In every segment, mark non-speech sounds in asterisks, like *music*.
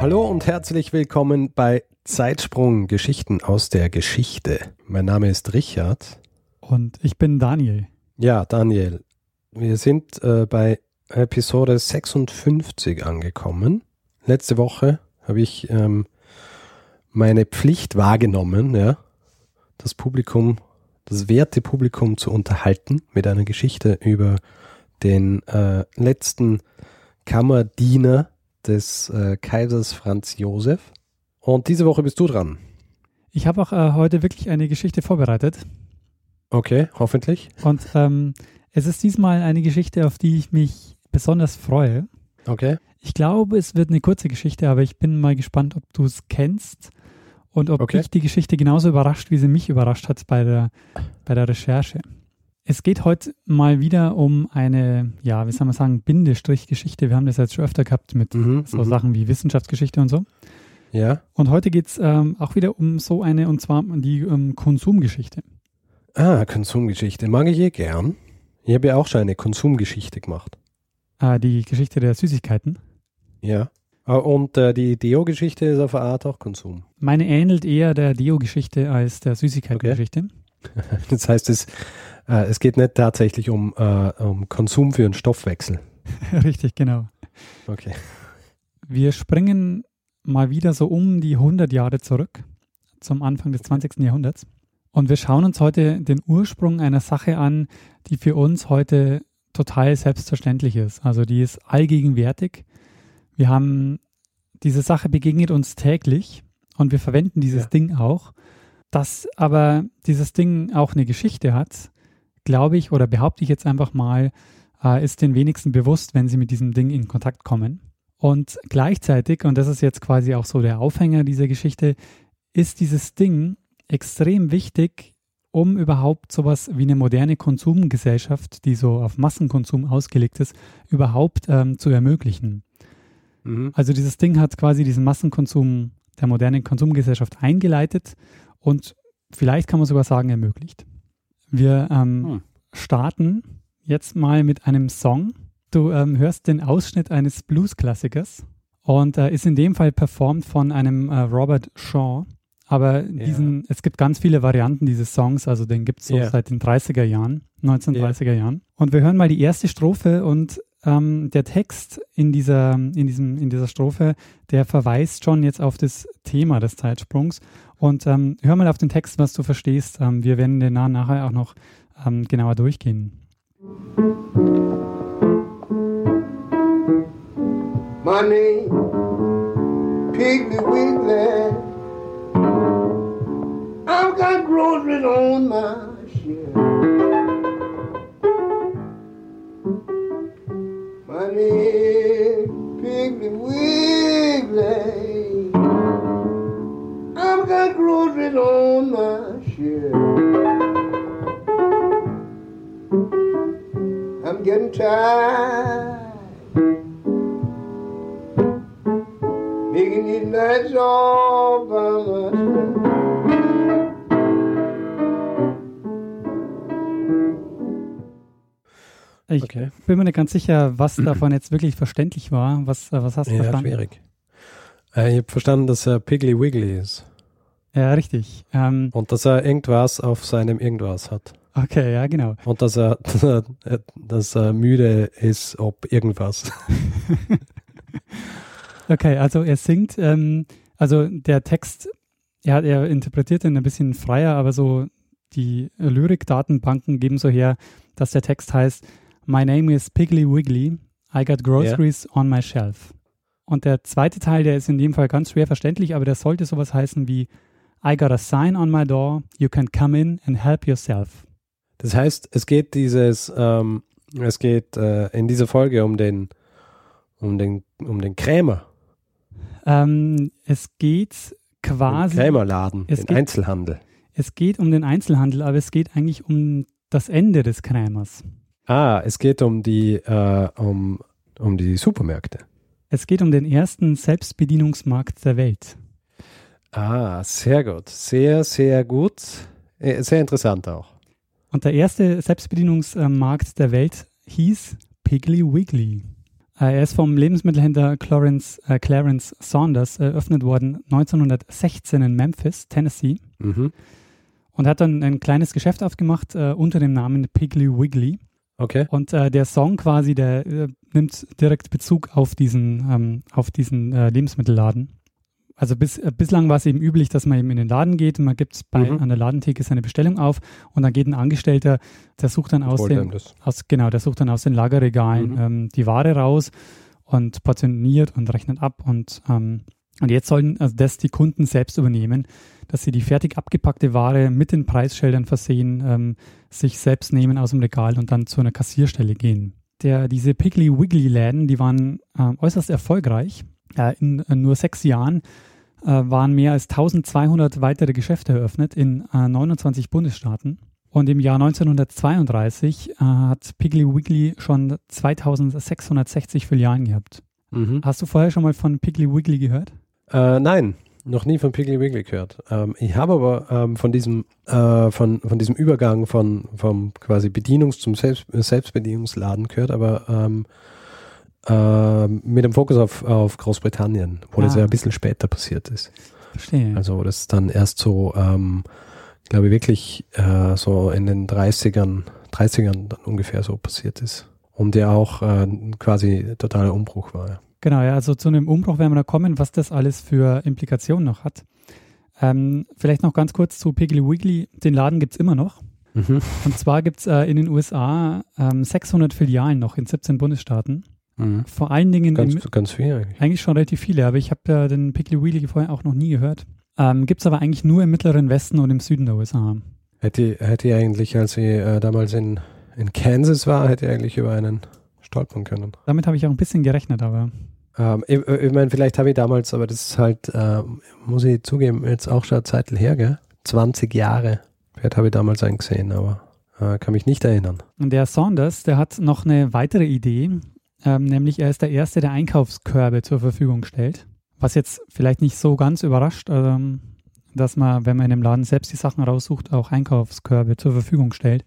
Hallo und herzlich willkommen bei Zeitsprung Geschichten aus der Geschichte. Mein Name ist Richard. Und ich bin Daniel. Ja, Daniel. Wir sind äh, bei Episode 56 angekommen. Letzte Woche habe ich ähm, meine Pflicht wahrgenommen, ja, das Publikum, das werte Publikum zu unterhalten mit einer Geschichte über den äh, letzten Kammerdiener des äh, Kaisers Franz Josef. Und diese Woche bist du dran. Ich habe auch äh, heute wirklich eine Geschichte vorbereitet. Okay, hoffentlich. Und ähm, es ist diesmal eine Geschichte, auf die ich mich besonders freue. Okay. Ich glaube, es wird eine kurze Geschichte, aber ich bin mal gespannt, ob du es kennst und ob Okay. dich die Geschichte genauso überrascht, wie sie mich überrascht hat bei der, bei der Recherche. Es geht heute mal wieder um eine, ja, wie soll man sagen, Bindestrich-Geschichte. Wir haben das jetzt schon öfter gehabt mit Mhm, so mhm. Sachen wie Wissenschaftsgeschichte und so. Ja. Und heute geht es ähm, auch wieder um so eine, und zwar um die ähm, Konsumgeschichte. Ah, Konsumgeschichte. Mag ich eh gern. Ich habe ja auch schon eine Konsumgeschichte gemacht. Äh, die Geschichte der Süßigkeiten. Ja. Ah, Und äh, die Deo-Geschichte ist auf eine Art auch Konsum. Meine ähnelt eher der Deo-Geschichte als der Süßigkeiten-Geschichte. *laughs* Das heißt, es, äh, es geht nicht tatsächlich um, äh, um Konsum für einen Stoffwechsel. *laughs* Richtig, genau. Okay. Wir springen mal wieder so um die 100 Jahre zurück zum Anfang des 20. Jahrhunderts. Und wir schauen uns heute den Ursprung einer Sache an, die für uns heute total selbstverständlich ist. Also die ist allgegenwärtig. Wir haben, diese Sache begegnet uns täglich und wir verwenden dieses Ja. Ding auch. Dass aber dieses Ding auch eine Geschichte hat, glaube ich oder behaupte ich jetzt einfach mal, äh, ist den wenigsten bewusst, wenn sie mit diesem Ding in Kontakt kommen. Und gleichzeitig, und das ist jetzt quasi auch so der Aufhänger dieser Geschichte, ist dieses Ding extrem wichtig, um überhaupt sowas wie eine moderne Konsumgesellschaft, die so auf Massenkonsum ausgelegt ist, überhaupt ähm, zu ermöglichen. Mhm. Also dieses Ding hat quasi diesen Massenkonsum der modernen Konsumgesellschaft eingeleitet und vielleicht kann man sogar sagen ermöglicht. Wir ähm, Hm. starten jetzt mal mit einem Song. Du ähm, hörst den Ausschnitt eines Blues-Klassikers und äh, ist in dem Fall performt von einem äh, Robert Shaw. Aber diesen, es gibt ganz viele Varianten dieses Songs, also den gibt es so Ja. seit den 30er Jahren, 1930er Jahren. Und wir hören mal die erste Strophe und ähm, der Text in dieser, in, diesem, in dieser Strophe, der verweist schon jetzt auf das Thema des Zeitsprungs. Und ähm, hör mal auf den Text, was du verstehst. Ähm, wir werden den na- nachher auch noch ähm, genauer durchgehen. My name, Piggly Wiggly. I've got groceries on my shelf. Name, Piggly Wiggly. I've got groceries on my shelf. I'm getting tired. Making these nights all Okay. bin mir nicht ganz sicher, was *clears throat* davon jetzt wirklich verständlich war. Was, äh, was hast du Ja, verstanden? schwierig. Äh, ich habe verstanden, dass er Piggly Wiggly ist. Ja, richtig. Ähm, Und dass er irgendwas auf seinem Irgendwas hat. okay, ja, genau. Und dass er, *laughs* dass er, dass er müde ist, ob irgendwas. *laughs* Okay, also er singt, ähm, also der Text, er, er interpretiert ihn ein bisschen freier, aber so die Lyrik-Datenbanken geben so her, dass der Text heißt, My name is Piggly Wiggly, I got groceries on my shelf. Und der zweite Teil, der ist in dem Fall ganz schwer verständlich, aber der sollte sowas heißen wie I got a sign on my door, you can come in and help yourself. Das heißt, es geht dieses, ähm, es geht äh, in dieser Folge um den, um den, um den Krämer. Ähm, es geht quasi. Krämerladen, es den geht- Einzelhandel. Es geht um den Einzelhandel, aber es geht eigentlich um das Ende des Krämers. Ah, es geht um die, äh, um, um die Supermärkte. Es geht um den ersten Selbstbedienungsmarkt der Welt. Ah, sehr gut. Sehr, sehr gut. Äh, Sehr interessant auch. Und der erste Selbstbedienungsmarkt der Welt hieß Piggly Wiggly. Äh, Er ist vom Lebensmittelhändler Clarence, äh, Clarence Saunders eröffnet worden 1916 in Memphis, Tennessee. Mhm. Und hat dann ein kleines Geschäft aufgemacht äh, unter dem Namen Piggly Wiggly. Okay. Und äh, der Song quasi, der äh, nimmt direkt Bezug auf diesen, ähm, auf diesen äh, Lebensmittelladen. Also bis, äh, bislang war es eben üblich, dass man eben in den Laden geht und man gibt bei Mhm. an der Ladentheke seine Bestellung auf und dann geht ein Angestellter, der sucht dann aus den, aus, genau, der sucht dann aus den Lagerregalen Mhm. ähm, die Ware raus und portioniert und rechnet ab und ähm, und jetzt sollen also das die Kunden selbst übernehmen, dass sie die fertig abgepackte Ware mit den Preisschildern versehen, ähm, sich selbst nehmen aus dem Regal und dann zu einer Kassierstelle gehen. Der, diese Piggly Wiggly Läden, die waren äh, äußerst erfolgreich. Äh, in, in nur sechs Jahren äh, waren mehr als 1200 weitere Geschäfte eröffnet in äh, 29 Bundesstaaten. Und im Jahr 1932 äh, hat Piggly Wiggly schon 2660 Filialen gehabt. Mhm. Hast du vorher schon mal von Piggly Wiggly gehört? Äh, nein, noch nie von Piggly Wiggly gehört. Ähm, ich habe aber ähm, von diesem äh, von, von diesem Übergang von vom quasi Bedienungs- zum Selbst, Selbstbedienungsladen gehört, aber ähm, äh, mit dem Fokus auf, auf Großbritannien, wo das Ah. ja ein bisschen später passiert ist. Verstehe. Also wo das dann erst so, ähm, glaube ich, wirklich äh, so in den 30ern, 30ern dann ungefähr so passiert ist. Und der auch äh, quasi totaler Umbruch war. Ja. Genau, ja, also zu einem Umbruch werden wir da kommen, was das alles für Implikationen noch hat. Ähm, vielleicht noch ganz kurz zu Piggly Wiggly. Den Laden gibt es immer noch. Mhm. Und zwar gibt es äh, in den USA ähm, 600 Filialen noch in 17 Bundesstaaten. Mhm. Vor allen Dingen Ganz, im, ganz viel eigentlich. eigentlich schon relativ viele, aber ich habe ja den Piggly Wiggly vorher auch noch nie gehört. Ähm, gibt es aber eigentlich nur im mittleren Westen und im Süden der USA. Hätte, hätte ich eigentlich, als ich äh, damals in, in Kansas war, hätte ich eigentlich über einen stolpern können. Damit habe ich auch ein bisschen gerechnet, aber Ähm, ich ich meine, vielleicht habe ich damals, aber das ist halt, ähm, muss ich zugeben, jetzt auch schon eine Zeit her, gell? 20 Jahre. Vielleicht habe ich damals einen gesehen, aber äh, kann mich nicht erinnern. Und der Saunders, der hat noch eine weitere Idee, ähm, nämlich er ist der Erste, der Einkaufskörbe zur Verfügung stellt. Was jetzt vielleicht nicht so ganz überrascht, ähm, dass man, wenn man in dem Laden selbst die Sachen raussucht, auch Einkaufskörbe zur Verfügung stellt.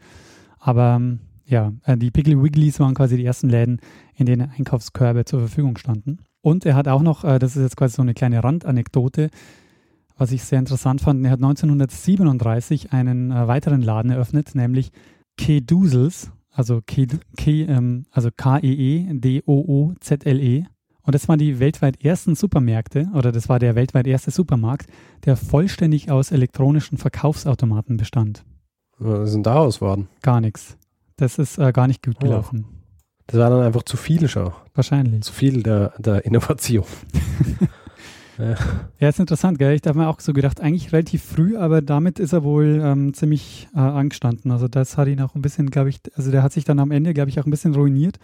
Aber ähm, ja, äh, die Piggly Wigglies waren quasi die ersten Läden, in denen Einkaufskörbe zur Verfügung standen. Und er hat auch noch, äh, das ist jetzt quasi so eine kleine Randanekdote, was ich sehr interessant fand, er hat 1937 einen äh, weiteren Laden eröffnet, nämlich Keduzels, also K, K, ähm, also K-E-E-D-O-O-Z-L-E. Und das waren die weltweit ersten Supermärkte, oder das war der weltweit erste Supermarkt, der vollständig aus elektronischen Verkaufsautomaten bestand. Was ist denn daraus worden? Gar nichts. Das ist äh, gar nicht gut Oh. gelaufen. Das war dann einfach zu viel schon. Wahrscheinlich. Zu viel der, der Innovation. *laughs* Ja, ist interessant, gell? Ich habe mir auch so gedacht, eigentlich relativ früh, aber damit ist er wohl ähm, ziemlich äh, angestanden. Also das hat ihn auch ein bisschen, glaube ich, also der hat sich dann am Ende, glaube ich, auch ein bisschen ruiniert.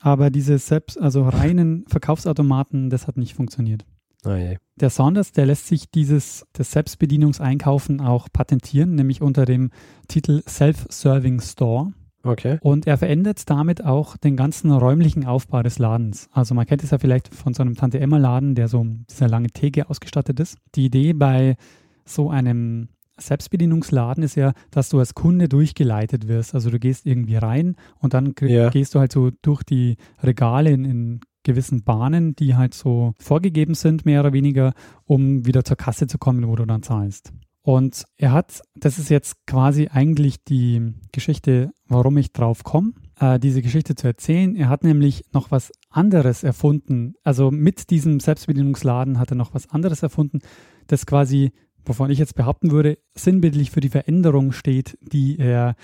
Aber diese selbst, also reinen *laughs* Verkaufsautomaten, das hat nicht funktioniert. Ah, je. Der Saunders, der lässt sich dieses das Selbstbedienungseinkaufen auch patentieren, nämlich unter dem Titel Self-Serving Store. Okay. Und er verändert damit auch den ganzen räumlichen Aufbau des Ladens. Also man kennt es ja vielleicht von so einem Tante-Emma-Laden, der so mit dieser lange Theke ausgestattet ist. Die Idee bei so einem Selbstbedienungsladen ist ja, dass du als Kunde durchgeleitet wirst. Also du gehst irgendwie rein und dann Ja. gehst du halt so durch die Regale in, in gewissen Bahnen, die halt so vorgegeben sind, mehr oder weniger, um wieder zur Kasse zu kommen, wo du dann zahlst. Und er hat, das ist jetzt quasi eigentlich die Geschichte, warum ich drauf komme, äh, diese Geschichte zu erzählen. Er hat nämlich noch was anderes erfunden. Also mit diesem Selbstbedienungsladen hat er noch was anderes erfunden, das quasi, wovon ich jetzt behaupten würde, sinnbildlich für die Veränderung steht, die er,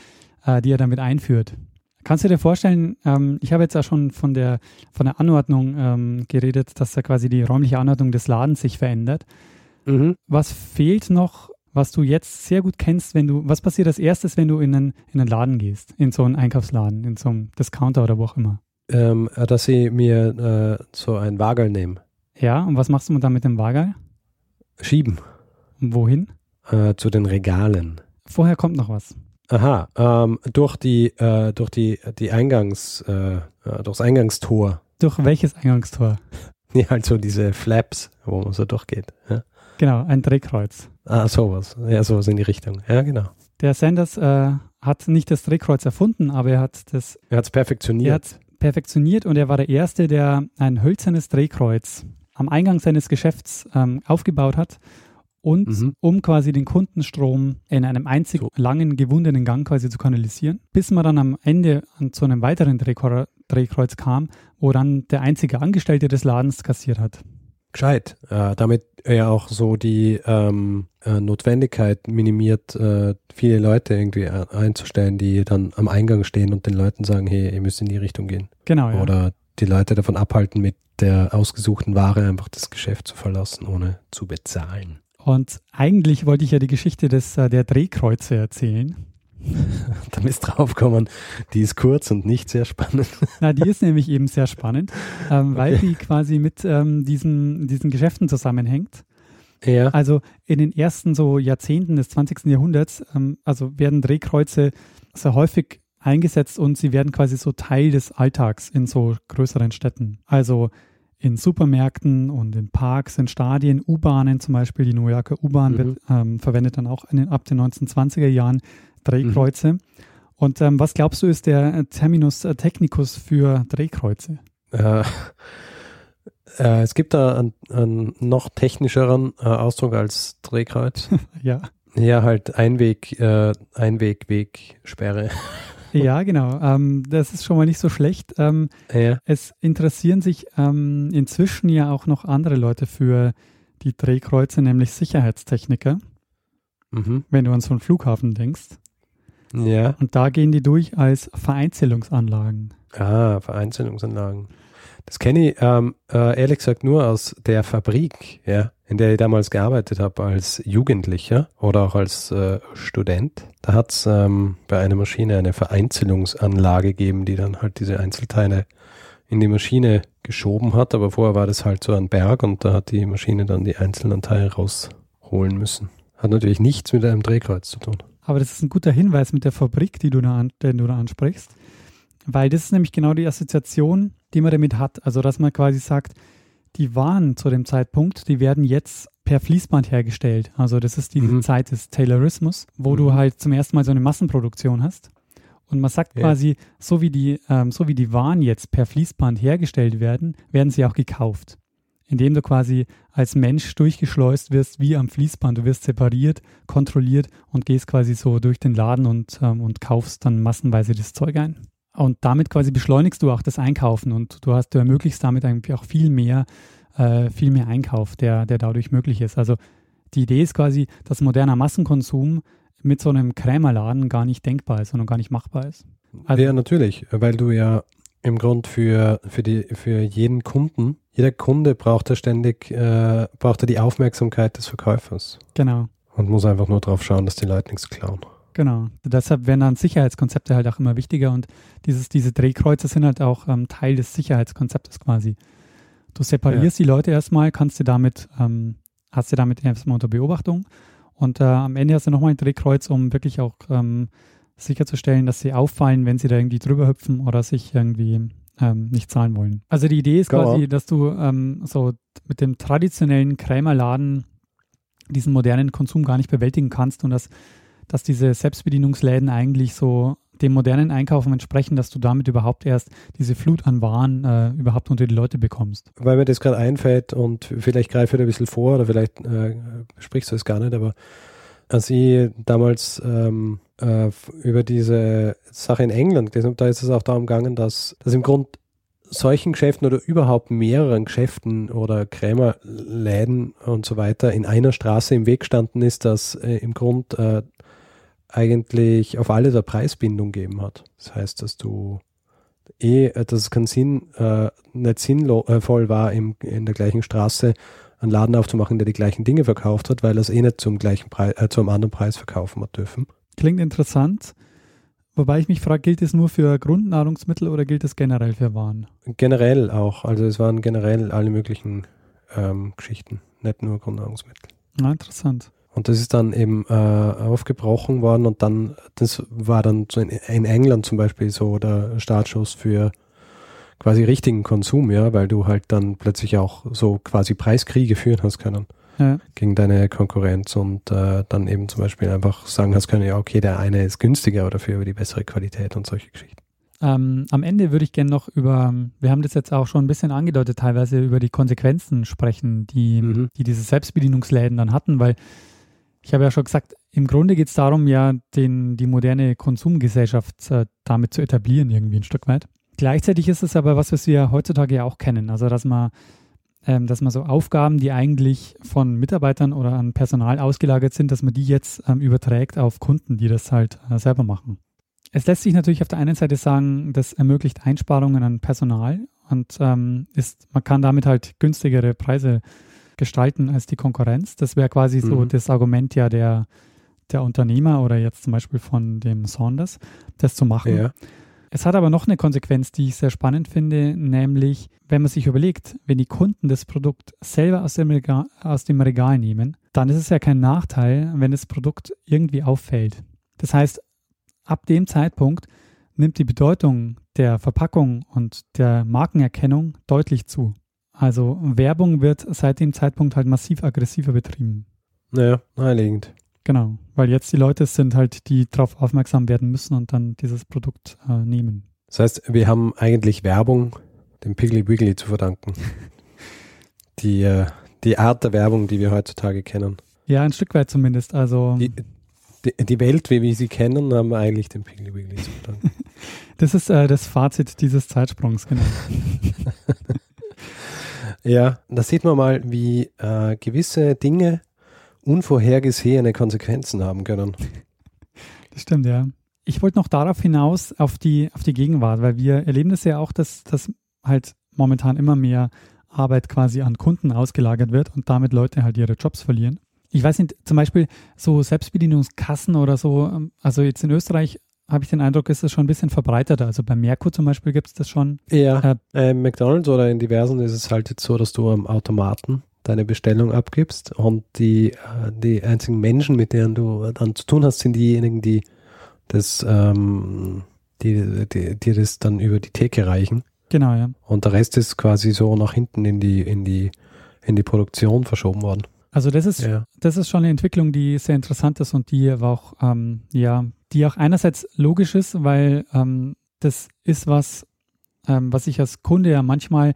äh, die er damit einführt. Kannst du dir vorstellen, ähm, ich habe jetzt auch schon von der, von der Anordnung ähm, geredet, dass da quasi die räumliche Anordnung des Ladens sich verändert. Mhm. Was fehlt noch, was du jetzt sehr gut kennst, wenn du, was passiert als erstes, wenn du in einen, in einen Laden gehst, in so einen Einkaufsladen, in so einen Discounter oder wo auch immer? Ähm, dass ich mir äh, so ein Wagel nehme. Ja, und was machst du dann mit dem Waagei? Schieben. Und wohin? Äh, zu den Regalen. Vorher kommt noch was. Aha, ähm, durch die, äh, durch die, die Eingangs, äh, äh, durchs Eingangstor. Durch welches Eingangstor? *laughs* Ja, also diese Flaps, wo man so durchgeht. Ja. Genau, ein Drehkreuz. Ah, sowas. Ja, sowas in die Richtung. Ja, genau. Der Sanders äh, hat nicht das Drehkreuz erfunden, aber er hat das Er hat es perfektioniert. Er hat perfektioniert und er war der Erste, der ein hölzernes Drehkreuz am Eingang seines Geschäfts ähm, aufgebaut hat und Mhm. um quasi den Kundenstrom in einem einzig So. langen gewundenen Gang quasi zu kanalisieren, bis man dann am Ende zu einem weiteren Drehkreuz kam, wo dann der einzige Angestellte des Ladens kassiert hat. Gescheit. Äh, damit er auch so die ähm, äh, Notwendigkeit minimiert, äh, viele Leute irgendwie einzustellen, die dann am Eingang stehen und den Leuten sagen, hey, ihr müsst in die Richtung gehen. Genau, ja. Oder die Leute davon abhalten, mit der ausgesuchten Ware einfach das Geschäft zu verlassen, ohne zu bezahlen. Und eigentlich wollte ich ja die Geschichte des, äh, der Drehkreuze erzählen. *laughs* Da bist draufgekommen, die ist kurz und nicht sehr spannend. *laughs* Na, die ist nämlich eben sehr spannend, ähm, weil die quasi mit ähm, diesen, diesen Geschäften zusammenhängt. Ja. Also in den ersten so Jahrzehnten des 20. Jahrhunderts, ähm, also werden Drehkreuze sehr häufig eingesetzt und sie werden quasi so Teil des Alltags in so größeren Städten. Also in Supermärkten und in Parks, in Stadien, U-Bahnen zum Beispiel. Die New Yorker U-Bahn Mhm. wird ähm, verwendet dann auch in den, ab den 1920er Jahren Drehkreuze. Und ähm, was glaubst du ist der äh, Terminus äh, technicus für Drehkreuze? Äh, *laughs* äh, es gibt da einen, einen noch technischeren äh, Ausdruck als Drehkreuz. *laughs* Ja. ja, halt Einweg, äh, Einweg, Weg, Sperre. *laughs* Ja, genau. Ähm, das ist schon mal nicht so schlecht. Ähm, Ja. es interessieren sich ähm, inzwischen ja auch noch andere Leute für die Drehkreuze, nämlich Sicherheitstechniker, Mhm. wenn du an so einen Flughafen denkst. Ja. Und da gehen die durch als Vereinzelungsanlagen. Ah, Vereinzelungsanlagen. Das kenne ich ähm, äh, ehrlich gesagt nur aus der Fabrik, ja, in der ich damals gearbeitet habe als Jugendlicher oder auch als äh, Student. Da hat es ähm, bei einer Maschine eine Vereinzelungsanlage gegeben, die dann halt diese Einzelteile in die Maschine geschoben hat. Aber vorher war das halt so ein Berg und da hat die Maschine dann die einzelnen Teile rausholen müssen. Hat natürlich nichts mit einem Drehkreuz zu tun. Aber das ist ein guter Hinweis mit der Fabrik, die du da an, den du da ansprichst, weil das ist nämlich genau die Assoziation, die man damit hat. Also, dass man quasi sagt, die Waren zu dem Zeitpunkt, die werden jetzt per Fließband hergestellt. Also, das ist diese Mhm. Zeit des Taylorismus, wo du Mhm. halt zum ersten Mal so eine Massenproduktion hast. Und man sagt Ja. quasi, so wie, die, ähm, so wie die Waren jetzt per Fließband hergestellt werden, werden sie auch gekauft. Indem du quasi als Mensch durchgeschleust wirst wie am Fließband. Du wirst separiert, kontrolliert und gehst quasi so durch den Laden und, ähm, und kaufst dann massenweise das Zeug ein. Und damit quasi beschleunigst du auch das Einkaufen und du hast, du ermöglichst damit eigentlich auch viel mehr, äh, viel mehr Einkauf, der, der dadurch möglich ist. Also die Idee ist quasi, dass moderner Massenkonsum mit so einem Krämerladen gar nicht denkbar ist, sondern gar nicht machbar ist. Also- ja, natürlich, weil du ja im Grund für, für, die, für jeden Kunden, jeder Kunde braucht er ständig, äh, braucht er die Aufmerksamkeit des Verkäufers Genau. und muss einfach nur drauf schauen, dass die Leute nichts klauen. Genau. Deshalb werden dann Sicherheitskonzepte halt auch immer wichtiger und dieses, diese Drehkreuze sind halt auch ähm, Teil des Sicherheitskonzeptes quasi. Du separierst die Leute erstmal, kannst du damit, ähm, hast du damit erstmal unter Beobachtung und äh, am Ende hast du nochmal ein Drehkreuz, um wirklich auch ähm, sicherzustellen, dass sie auffallen, wenn sie da irgendwie drüber hüpfen oder sich irgendwie ähm, nicht zahlen wollen. Also die Idee ist Genau. quasi, dass du ähm, so mit dem traditionellen Krämerladen diesen modernen Konsum gar nicht bewältigen kannst und dass dass diese Selbstbedienungsläden eigentlich so dem modernen Einkaufen entsprechen, dass du damit überhaupt erst diese Flut an Waren äh, überhaupt unter die Leute bekommst. Weil mir das gerade einfällt und vielleicht greife ich da ein bisschen vor oder vielleicht äh, sprichst du es gar nicht, aber als ich damals ähm, äh, über diese Sache in England gelesen habe, da ist es auch darum gegangen, dass, dass im Grund solchen Geschäften oder überhaupt mehreren Geschäften oder Krämerläden und so weiter in einer Straße im Weg standen ist, dass äh, im Grund äh, eigentlich auf alle der Preisbindung gegeben hat. Das heißt, dass du eh, äh, dass es keinen Sinn, äh, nicht sinnvoll war, im, in der gleichen Straße einen Laden aufzumachen, der die gleichen Dinge verkauft hat, weil er es eh nicht zum gleichen Preis, äh, zu einem anderen Preis verkaufen hat dürfen. Klingt interessant. Wobei ich mich frage, gilt es nur für Grundnahrungsmittel oder gilt es generell für Waren? Generell auch, also es waren generell alle möglichen ähm, Geschichten, nicht nur Grundnahrungsmittel. Ja, interessant. Und das ist dann eben äh, aufgebrochen worden und dann, das war dann so in, in England zum Beispiel so der Startschuss für quasi richtigen Konsum, ja, weil du halt dann plötzlich auch so quasi Preiskriege führen hast können Ja. gegen deine Konkurrenz und äh, dann eben zum Beispiel einfach sagen hast können, ja, okay, der eine ist günstiger oder dafür über die bessere Qualität und solche Geschichten. Ähm, am Ende würde ich gerne noch über, wir haben das jetzt auch schon ein bisschen angedeutet, teilweise über die Konsequenzen sprechen, die, Mhm. die diese Selbstbedienungsläden dann hatten, weil ich habe ja schon gesagt, im Grunde geht es darum, ja, den, die moderne Konsumgesellschaft äh, damit zu etablieren, irgendwie ein Stück weit. Gleichzeitig ist es aber was, was wir heutzutage ja auch kennen, also dass man, ähm, dass man so Aufgaben, die eigentlich von Mitarbeitern oder an Personal ausgelagert sind, dass man die jetzt ähm, überträgt auf Kunden, die das halt äh, selber machen. Es lässt sich natürlich auf der einen Seite sagen, das ermöglicht Einsparungen an Personal und ähm, ist, man kann damit halt günstigere Preise gestalten als die Konkurrenz. Das wäre quasi so Mhm. das Argument ja der, der Unternehmer oder jetzt zum Beispiel von dem Saunders, das zu machen. Ja. Es hat aber noch eine Konsequenz, die ich sehr spannend finde, nämlich wenn man sich überlegt, wenn die Kunden das Produkt selber aus dem, Regal, aus dem Regal nehmen, dann ist es ja kein Nachteil, wenn das Produkt irgendwie auffällt. Das heißt, ab dem Zeitpunkt nimmt die Bedeutung der Verpackung und der Markenerkennung deutlich zu. Also Werbung wird seit dem Zeitpunkt halt massiv aggressiver betrieben. Naja, naheliegend. Genau, weil jetzt die Leute sind halt, die darauf aufmerksam werden müssen und dann dieses Produkt äh, nehmen. Das heißt, wir haben eigentlich Werbung dem Piggly Wiggly zu verdanken. *laughs* die, äh, die Art der Werbung, die wir heutzutage kennen. Ja, ein Stück weit zumindest. Also Die, die, die Welt, wie wir sie kennen, haben wir eigentlich dem Piggly Wiggly zu verdanken. *laughs* das ist äh, das Fazit dieses Zeitsprungs, genau. *laughs* ja, da sieht man mal, wie äh, gewisse Dinge unvorhergesehene Konsequenzen haben können. *laughs* Das stimmt, ja. Ich wollte noch darauf hinaus, auf die, auf die Gegenwart, weil wir erleben das ja auch, dass, dass halt momentan immer mehr Arbeit quasi an Kunden ausgelagert wird und damit Leute halt ihre Jobs verlieren. Ich weiß nicht, zum Beispiel so Selbstbedienungskassen oder so, ähm, also jetzt in Österreich habe ich den Eindruck, ist das schon ein bisschen verbreiteter. Also bei Merkur zum Beispiel gibt es das schon. Ja, äh, McDonalds oder in diversen ist es halt jetzt so, dass du am Automaten deine Bestellung abgibst und die, äh, die einzigen Menschen, mit denen du dann zu tun hast, sind diejenigen, die das, ähm, die, die, die das dann über die Theke reichen. Genau, ja. Und der Rest ist quasi so nach hinten in die, in die, in die Produktion verschoben worden. Also das ist, Ja. das ist schon eine Entwicklung, die sehr interessant ist und die aber auch, ähm, ja, die auch einerseits logisch ist, weil ähm, das ist was, ähm, was ich als Kunde ja manchmal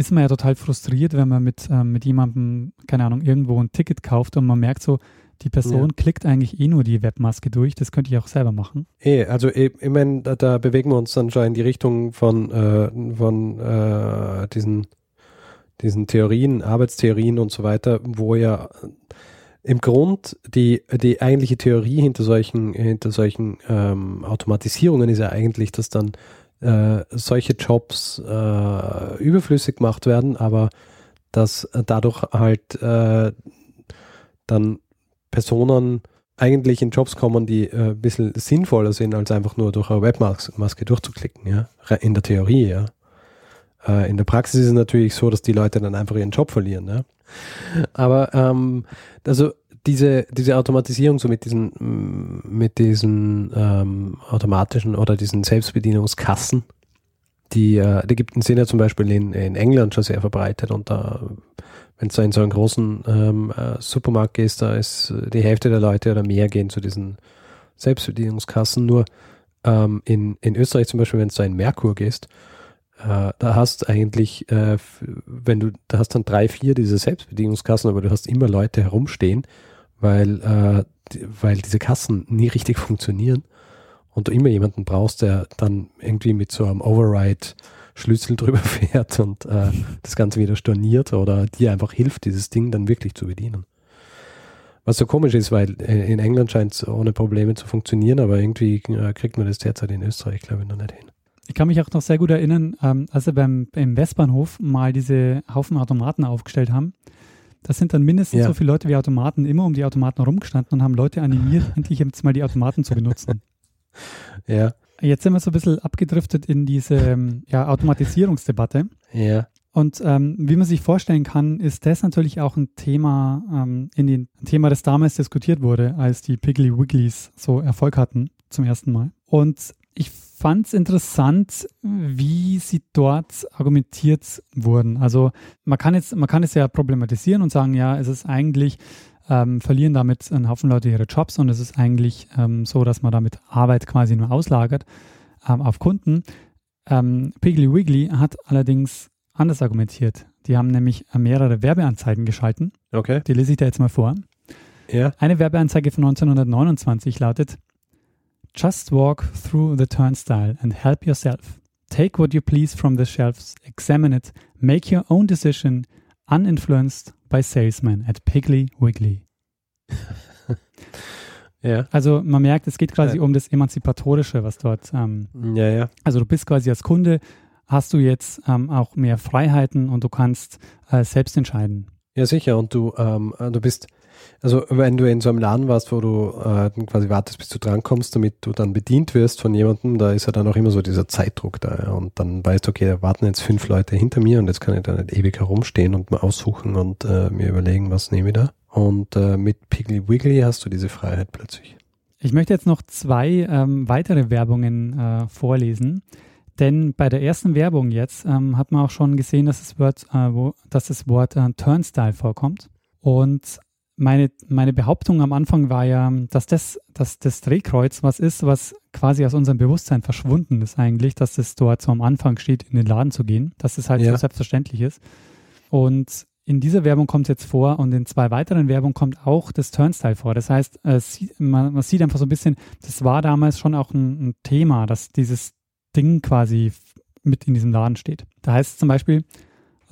ist man ja total frustriert, wenn man mit, ähm, mit jemandem, keine Ahnung, irgendwo ein Ticket kauft und man merkt so, die Person klickt eigentlich eh nur die Webmaske durch, das könnte ich auch selber machen. Eh, also eh, ich meine, da, da bewegen wir uns dann schon in die Richtung von, äh, von äh, diesen, diesen Theorien, Arbeitstheorien und so weiter, wo ja im Grund die, die eigentliche Theorie hinter solchen, hinter solchen ähm, Automatisierungen ist ja eigentlich, dass dann äh, solche Jobs äh, überflüssig gemacht werden, aber dass dadurch halt äh, dann Personen eigentlich in Jobs kommen, die äh, ein bisschen sinnvoller sind, als einfach nur durch eine Webmaske durchzuklicken, ja. In der Theorie, ja. Äh, in der Praxis ist es natürlich so, dass die Leute dann einfach ihren Job verlieren, ja. Aber ähm, also diese, diese Automatisierung so mit diesen, mit diesen ähm, automatischen oder diesen Selbstbedienungskassen, die, äh, die gibt, sind ja zum Beispiel in, in England schon sehr verbreitet und da wenn du in so einen großen ähm, äh, Supermarkt gehst, da ist die Hälfte der Leute oder mehr gehen zu diesen Selbstbedienungskassen. Nur ähm, in, in Österreich zum Beispiel, wenn du in Merkur gehst, äh, da hast eigentlich, äh, wenn du, da hast dann drei, vier diese Selbstbedienungskassen, aber du hast immer Leute herumstehen, weil, äh, die, weil diese Kassen nie richtig funktionieren und du immer jemanden brauchst, der dann irgendwie mit so einem Override Schlüssel *laughs* drüber fährt und äh, das Ganze wieder storniert oder dir einfach hilft, dieses Ding dann wirklich zu bedienen. Was so komisch ist, weil äh, in England scheint es ohne Probleme zu funktionieren, aber irgendwie äh, kriegt man das derzeit in Österreich, glaube ich, noch nicht hin. Ich kann mich auch noch sehr gut erinnern, ähm, als sie beim, beim Westbahnhof mal diese Haufen Automaten aufgestellt haben. Da sind dann mindestens Ja. so viele Leute wie Automaten immer um die Automaten rumgestanden und haben Leute animiert, *laughs* endlich jetzt mal die Automaten zu benutzen. *laughs* Ja, Jetzt sind wir so ein bisschen abgedriftet in diese ähm, ja, Automatisierungsdebatte. ja, Und ähm, wie man sich vorstellen kann, ist das natürlich auch ein Thema, ähm, in den, ein Thema, das damals diskutiert wurde, als die Piggly Wigglies so Erfolg hatten zum ersten Mal. Und ich fand es interessant, wie sie dort argumentiert wurden. Also man kann jetzt, man kann es ja problematisieren und sagen, ja, es ist eigentlich, ähm, verlieren damit ein Haufen Leute ihre Jobs und es ist eigentlich ähm, so, dass man damit Arbeit quasi nur auslagert ähm, auf Kunden. Ähm, Piggly Wiggly hat allerdings anders argumentiert. Die haben nämlich mehrere Werbeanzeigen geschalten. Okay. Die lese ich da jetzt mal vor. Ja. Eine Werbeanzeige von 1929 lautet Just walk through the turnstile and help yourself. Take what you please from the shelves, examine it, make your own decision, uninfluenced by salesmen at Piggly Wiggly. *laughs* ja. Also man merkt, es geht quasi ja. um das Emanzipatorische, was dort. Ähm, ja, ja. Also du bist quasi als Kunde, hast du jetzt ähm, auch mehr Freiheiten und du kannst äh, selbst entscheiden. Ja, sicher. Und du, ähm, du bist, also wenn du in so einem Laden warst, wo du äh, quasi wartest, bis du drankommst, damit du dann bedient wirst von jemandem, da ist ja dann auch immer so dieser Zeitdruck da. Ja. Und dann weißt du, okay, da warten jetzt fünf Leute hinter mir und jetzt kann ich da nicht ewig herumstehen und mal aussuchen und äh, mir überlegen, was nehme ich da. Und äh, mit Piggly Wiggly hast du diese Freiheit plötzlich. Ich möchte jetzt noch zwei ähm, weitere Werbungen äh, vorlesen. Denn bei der ersten Werbung jetzt ähm, hat man auch schon gesehen, dass das Wort, äh, wo, dass das Wort äh, Turnstyle vorkommt. Und meine, meine Behauptung am Anfang war ja, dass das, dass das Drehkreuz was ist, was quasi aus unserem Bewusstsein verschwunden ist eigentlich, dass das dort so am Anfang steht, in den Laden zu gehen, dass das halt ja. so selbstverständlich ist. Und in dieser Werbung kommt es jetzt vor und in zwei weiteren Werbungen kommt auch das Turnstyle vor. Das heißt, äh, man, man, sieht einfach so ein bisschen, das war damals schon auch ein, ein Thema, dass dieses Ding quasi mit in diesem Laden steht. Da heißt es zum Beispiel,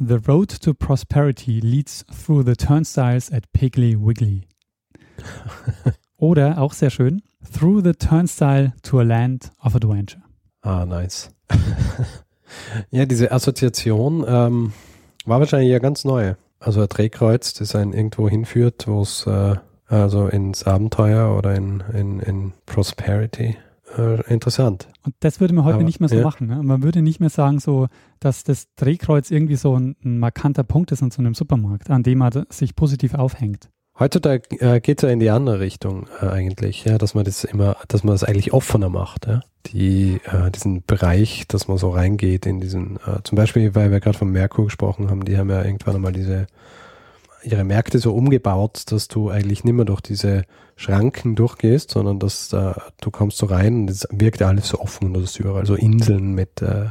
The road to prosperity leads through the turnstiles at Piggly Wiggly. *laughs* Oder auch sehr schön, Through the turnstile to a land of adventure. Ah, nice. *laughs* ja, diese Assoziation ähm, war wahrscheinlich ja ganz neu. Also ein Drehkreuz, das einen irgendwo hinführt, wo es äh, also ins Abenteuer oder in, in, in Prosperity äh, interessant. Und das würde man heute Aber, nicht mehr so ja. machen. Ne? Man würde nicht mehr sagen, so, dass das Drehkreuz irgendwie so ein, ein markanter Punkt ist in so einem Supermarkt, an dem man sich positiv aufhängt. Heutzutage äh, geht es ja in die andere Richtung äh, eigentlich, ja, dass man das immer, dass man das eigentlich offener macht, ja. Die, äh, diesen Bereich, dass man so reingeht in diesen, äh, zum Beispiel, weil wir gerade von Merkur gesprochen haben, die haben ja irgendwann einmal diese ihre Märkte so umgebaut, dass du eigentlich nicht mehr durch diese Schranken durchgehst, sondern dass äh, du kommst so rein und es wirkt alles so offen und du hast überall so Inseln mit, äh,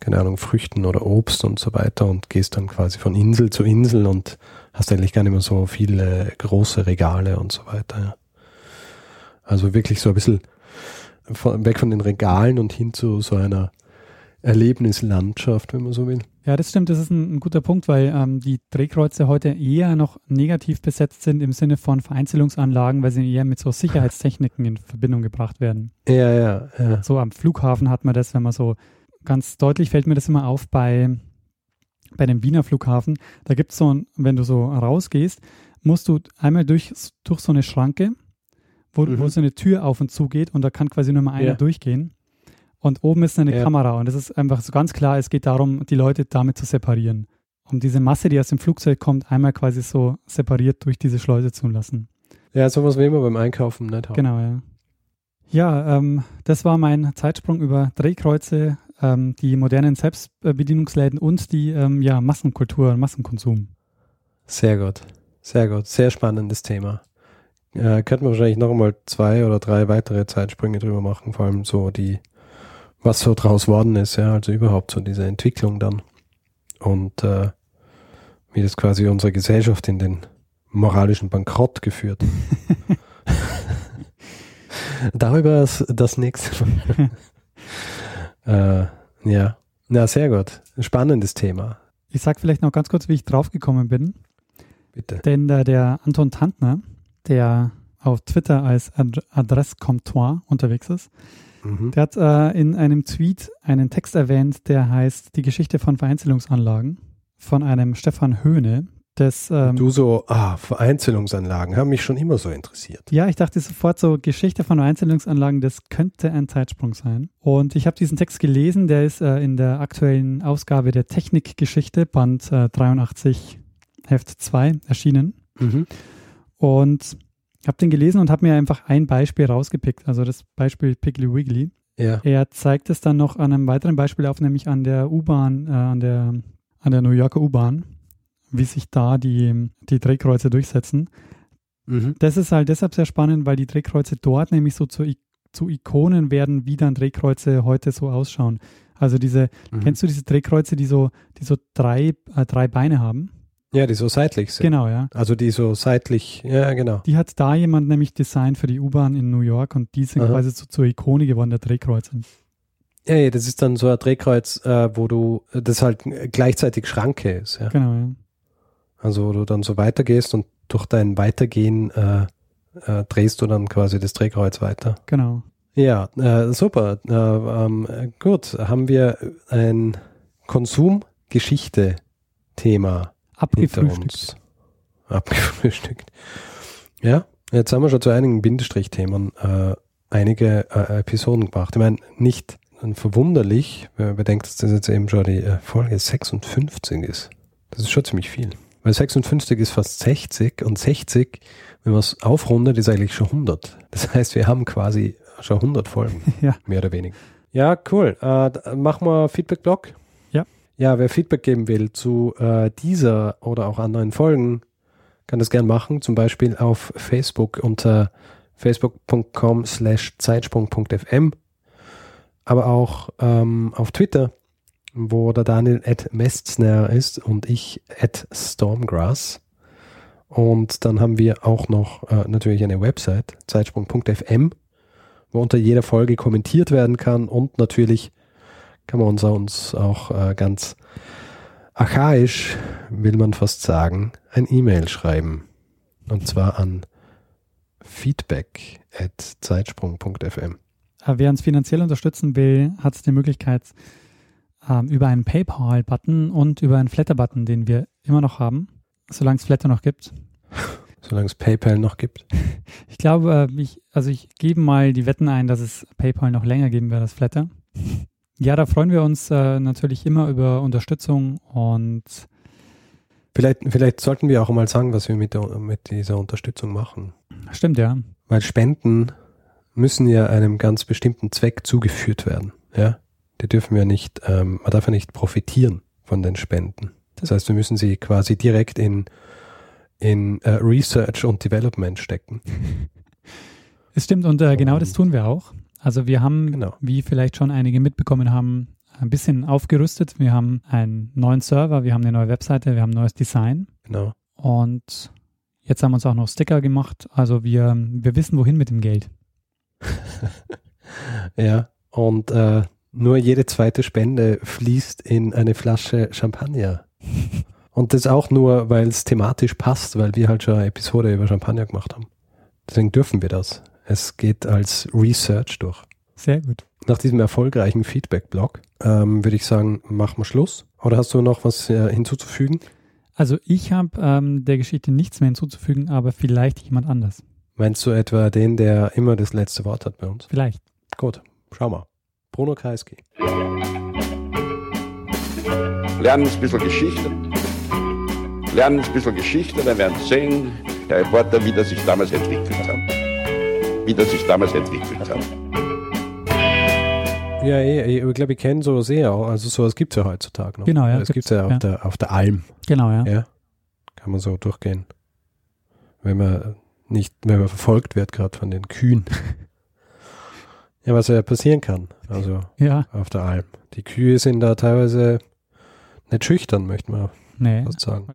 keine Ahnung, Früchten oder Obst und so weiter und gehst dann quasi von Insel zu Insel und hast eigentlich gar nicht mehr so viele große Regale und so weiter. Ja. Also wirklich so ein bisschen von, weg von den Regalen und hin zu so einer Erlebnislandschaft, wenn man so will. Ja, das stimmt, das ist ein, ein guter Punkt, weil ähm, die Drehkreuze heute eher noch negativ besetzt sind im Sinne von Vereinzelungsanlagen, weil sie eher mit so Sicherheitstechniken in Verbindung gebracht werden. Ja, ja, ja. So am Flughafen hat man das, wenn man so ganz deutlich fällt mir das immer auf bei, bei dem Wiener Flughafen. Da gibt es so ein, wenn du so rausgehst, musst du einmal durch, durch so eine Schranke, wo, mhm. wo so eine Tür auf und zu geht und da kann quasi nur mal einer ja. durchgehen. Und oben ist eine ja. Kamera und es ist einfach so ganz klar, es geht darum, die Leute damit zu separieren. Um diese Masse, die aus dem Flugzeug kommt, einmal quasi so separiert durch diese Schleuse zu lassen. Ja, sowas wie immer beim Einkaufen nicht haben. Genau, ja. Ja, ähm, das war mein Zeitsprung über Drehkreuze, ähm, die modernen Selbstbedienungsläden und die ähm, ja, Massenkultur und Massenkonsum. Sehr gut, sehr gut, sehr spannendes Thema. Äh, könnten wir wahrscheinlich noch einmal zwei oder drei weitere Zeitsprünge drüber machen, vor allem so die was so draus worden ist, ja, also überhaupt so diese Entwicklung dann. Und äh, wie das quasi unsere Gesellschaft in den moralischen Bankrott geführt. *laughs* Darüber ist das nächste Mal. *laughs* äh, ja, na sehr gut. Spannendes Thema. Ich sag vielleicht noch ganz kurz, wie ich draufgekommen bin. Bitte. Denn äh, der Anton Tantner, der auf Twitter als Ad Adresscomptoir unterwegs ist, Mhm. Der hat äh, in einem Tweet einen Text erwähnt, der heißt Die Geschichte von Vereinzelungsanlagen von einem Stefan Höhne, Das, ähm, Du so, ah, Vereinzelungsanlagen haben mich schon immer so interessiert. ja, ich dachte sofort so, Geschichte von Einzelungsanlagen, das könnte ein Zeitsprung sein. Und ich habe diesen Text gelesen, der ist äh, in der aktuellen Ausgabe der Technikgeschichte, Band äh, 83, Heft 2, erschienen. Mhm. Und habe den gelesen und habe mir einfach ein Beispiel rausgepickt, also das Beispiel Piggly Wiggly. Ja. Er zeigt es dann noch an einem weiteren Beispiel auf, nämlich an der U-Bahn, äh, an, der, an der New Yorker U-Bahn, wie sich da die, die Drehkreuze durchsetzen. Mhm. Das ist halt deshalb sehr spannend, weil die Drehkreuze dort nämlich so zu, zu Ikonen werden, wie dann Drehkreuze heute so ausschauen. Also diese, Mhm. kennst du diese Drehkreuze, die so, die so drei, äh, drei Beine haben? Ja, die so seitlich sind. Genau, ja. Also die so seitlich, ja, genau. Die hat da jemand nämlich designt für die U-Bahn in New York und die sind Aha. quasi so zur Ikone geworden, der Drehkreuze. Ja, ja, das ist dann so ein Drehkreuz, äh, wo du, das halt gleichzeitig Schranke ist. Ja? Genau, ja. Also wo du dann so weitergehst und durch dein Weitergehen äh, äh, drehst du dann quasi das Drehkreuz weiter. Genau. Ja, äh, super. Äh, ähm, äh, gut, haben wir ein Konsumgeschichte-Thema Abgefrühstückt. abgefrühstückt. Ja, jetzt haben wir schon zu einigen Bindestrichthemen äh, einige äh, Episoden gemacht. Ich meine, nicht verwunderlich, wenn man bedenkt, dass das jetzt eben schon die äh, Folge 56 ist. Das ist schon ziemlich viel. Weil 56 ist fast 60 und 60, wenn man es aufrundet, ist eigentlich schon 100. Das heißt, wir haben quasi schon 100 Folgen, *laughs* Ja. mehr oder weniger. Ja, cool. Äh, machen wir Feedback-Blog? Ja. Wer Feedback geben will zu äh, dieser oder auch anderen Folgen, kann das gern machen. Zum Beispiel auf Facebook unter facebook.com slash zeitsprung.fm. Aber auch ähm, auf Twitter, wo der Daniel at Mestner ist und ich at Stormgrass. Und dann haben wir auch noch äh, natürlich eine Website, zeitsprung.fm, wo unter jeder Folge kommentiert werden kann und natürlich kann man uns, uns auch äh, ganz archaisch, will man fast sagen, ein E-Mail schreiben. Und zwar an feedback at zeitsprung.fm. Äh, Wer uns finanziell unterstützen will, hat die Möglichkeit ähm, über einen PayPal-Button und über einen Flatter-Button, den wir immer noch haben, solange es Flatter noch gibt. *laughs* Solange es PayPal noch gibt. *laughs* Ich glaube, äh, ich, also ich gebe mal die Wetten ein, dass es PayPal noch länger geben wird als Flatter. Ja, da freuen wir uns äh, natürlich immer über Unterstützung und Vielleicht, vielleicht sollten wir auch mal sagen, was wir mit, der, mit dieser Unterstützung machen. stimmt ja. Weil Spenden müssen ja einem ganz bestimmten Zweck zugeführt werden. Ja? Die dürfen ja nicht, ähm, man darf ja nicht profitieren von den Spenden. Das heißt, wir müssen sie quasi direkt in, in äh, Research und Development stecken. *laughs* Es stimmt und äh, genau das tun wir auch. Also wir haben, Genau. wie vielleicht schon einige mitbekommen haben, ein bisschen aufgerüstet. Wir haben einen neuen Server, wir haben eine neue Webseite, wir haben ein neues Design Genau. und jetzt haben wir uns auch noch Sticker gemacht. Also wir, wir wissen, wohin mit dem Geld. *laughs* Ja. Und äh, nur jede zweite Spende fließt in eine Flasche Champagner. *laughs* Und das auch nur, weil es thematisch passt, weil wir halt schon eine Episode über Champagner gemacht haben. Deswegen dürfen wir das. Es geht als Research durch. Sehr gut. Nach diesem erfolgreichen Feedback-Blog ähm, würde ich sagen, machen wir Schluss. Oder hast du noch was äh, hinzuzufügen? Also ich habe ähm, der Geschichte nichts mehr hinzuzufügen, aber vielleicht jemand anders. Meinst du etwa den, der immer das letzte Wort hat bei uns? Vielleicht. Gut, schau mal. Bruno Kreisky. Lernen ein bisschen Geschichte. Lernen ein bisschen Geschichte, dann werden Sie sehen, der Reporter, wie das sich damals entwickelt hat. Wie das sich damals entwickelt hat. Ja, eh, eh, ich glaube, ich kenne sowas eh auch. Also sowas gibt es ja heutzutage noch. Genau, ja, Das gibt es ja, auf, ja. Der, auf der Alm. Genau, ja. Ja. Kann man so durchgehen. Wenn man nicht, wenn man verfolgt wird, gerade von den Kühen. *laughs* ja, was ja passieren kann. Also Ja, auf der Alm. Die Kühe sind da teilweise nicht schüchtern, möchte man nee. fast sagen.